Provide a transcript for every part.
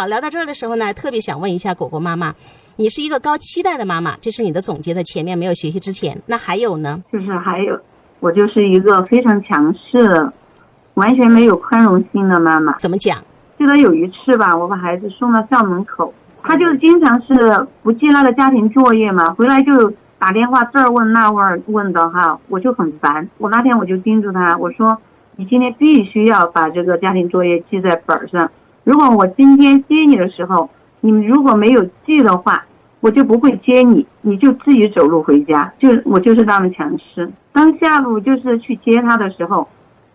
好，聊到这儿的时候呢，特别想问一下果果妈妈，你是一个高期待的妈妈，这是你的总结的前面没有学习之前，那还有呢？就是还有，我就是一个非常强势、完全没有宽容心的妈妈。怎么讲？记得有一次吧，我把孩子送到校门口，他就是经常是不记那个家庭作业嘛，回来就打电话这儿问那问问的哈，我就很烦。我那天我就叮嘱他，我说你今天必须要把这个家庭作业记在本上。如果我今天接你的时候，你们如果没有记的话，我就不会接你，你就自己走路回家。就我就是那么强势。当下午就是去接他的时候，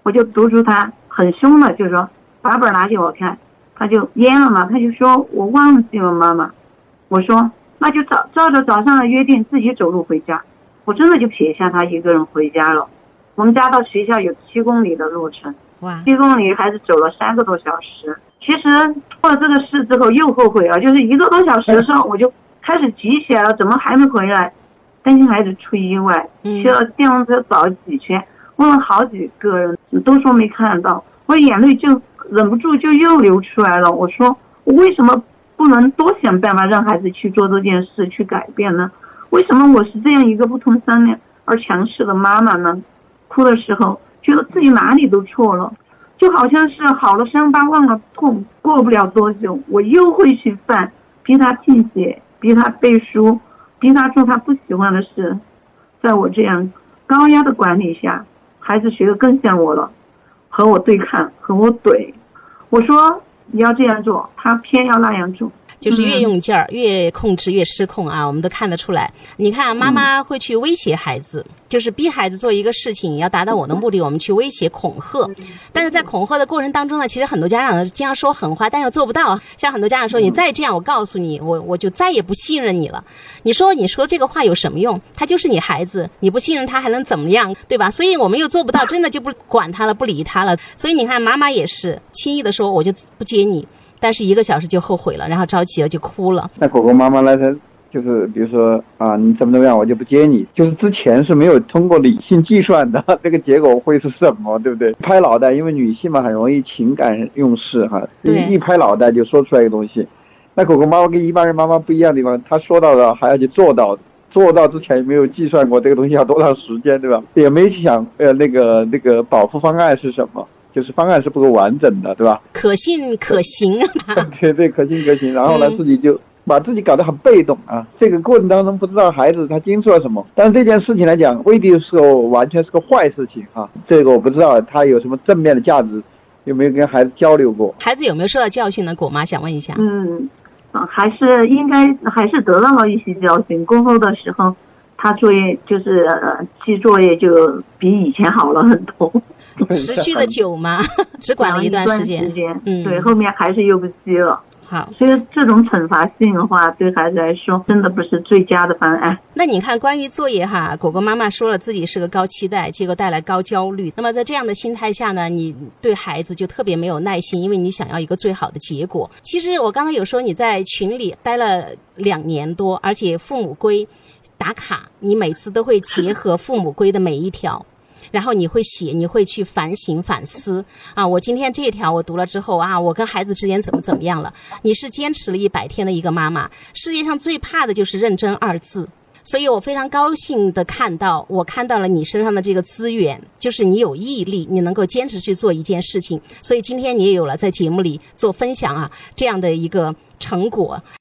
我就督促他很凶的，就说把本拿给我看。他就蔫了嘛，他就说我忘记了妈妈。我说那就照照着早上的约定自己走路回家。我真的就撇下他一个人回家了。我们家到学校有七公里的路程，哇，七公里还是走了三个多小时。其实做了这个事之后又后悔了，就是一个多小时的时候我就开始急起来了，怎么还没回来？担心孩子出意外，骑了电动车找几圈，问了好几个人，都说没看到，我眼泪就忍不住就又流出来了。我说我为什么不能多想办法让孩子去做这件事去改变呢？为什么我是这样一个不通商量而强势的妈妈呢？哭的时候觉得自己哪里都错了。就好像是好了伤疤忘了痛，过不了多久，我又会去犯，逼他听写，逼他背书，逼他做他不喜欢的事。在我这样高压的管理下，孩子学得更像我了，和我对抗，和我怼。我说你要这样做，他偏要那样做。就是越用劲儿，越控制越失控啊！我们都看得出来。你看，妈妈会去威胁孩子，就是逼孩子做一个事情，要达到我的目的，我们去威胁恐吓。但是在恐吓的过程当中呢，其实很多家长经常说狠话，但又做不到。像很多家长说：“你再这样，我告诉你，我我就再也不信任你了。”你说你说这个话有什么用？他就是你孩子，你不信任他还能怎么样？对吧？所以我们又做不到，真的就不管他了，不理他了。所以你看，妈妈也是轻易的说：“我就不接你。”但是一个小时就后悔了，然后着急了就哭了。那狗狗妈妈呢？她就是比如说啊，你怎么怎么样，我就不接你。就是之前是没有通过理性计算的，这个结果会是什么，对不对？拍脑袋，因为女性嘛很容易情感用事哈，一拍脑袋就说出来一个东西。那狗狗妈妈跟一般人妈妈不一样的地方，她说到的还要去做到，做到之前没有计算过这个东西要多长时间，对吧？也没想呃那个那个保护方案是什么。就是方案是不够完整的，对吧？可信可行啊！对对，可信可行。然后呢，自己就把自己搞得很被动啊。这个过程当中不知道孩子他经历了什么，但是这件事情来讲，未必是个完全是个坏事情啊。这个我不知道他有什么正面的价值，有没有跟孩子交流过？孩子有没有受到教训呢？果妈想问一下。嗯，还是应该还是得到了一些教训。过后的时候。他作业就是记作业就比以前好了很多，持续的久吗？只管了一段时间，嗯，对，后面还是又不记了。好，所以这种惩罚性的话，对孩子来说真的不是最佳的方案。那你看，关于作业哈，果果妈妈说了自己是个高期待，结果带来高焦虑。那么在这样的心态下呢，你对孩子就特别没有耐心，因为你想要一个最好的结果。其实我刚刚有说你在群里待了两年多，而且父母归。打卡，你每次都会结合父母规的每一条，然后你会写，你会去反省反思啊。我今天这一条我读了之后啊，我跟孩子之间怎么怎么样了？你是坚持了一百天的一个妈妈，世界上最怕的就是认真二字，所以我非常高兴的看到，我看到了你身上的这个资源，就是你有毅力，你能够坚持去做一件事情，所以今天你也有了在节目里做分享啊这样的一个成果。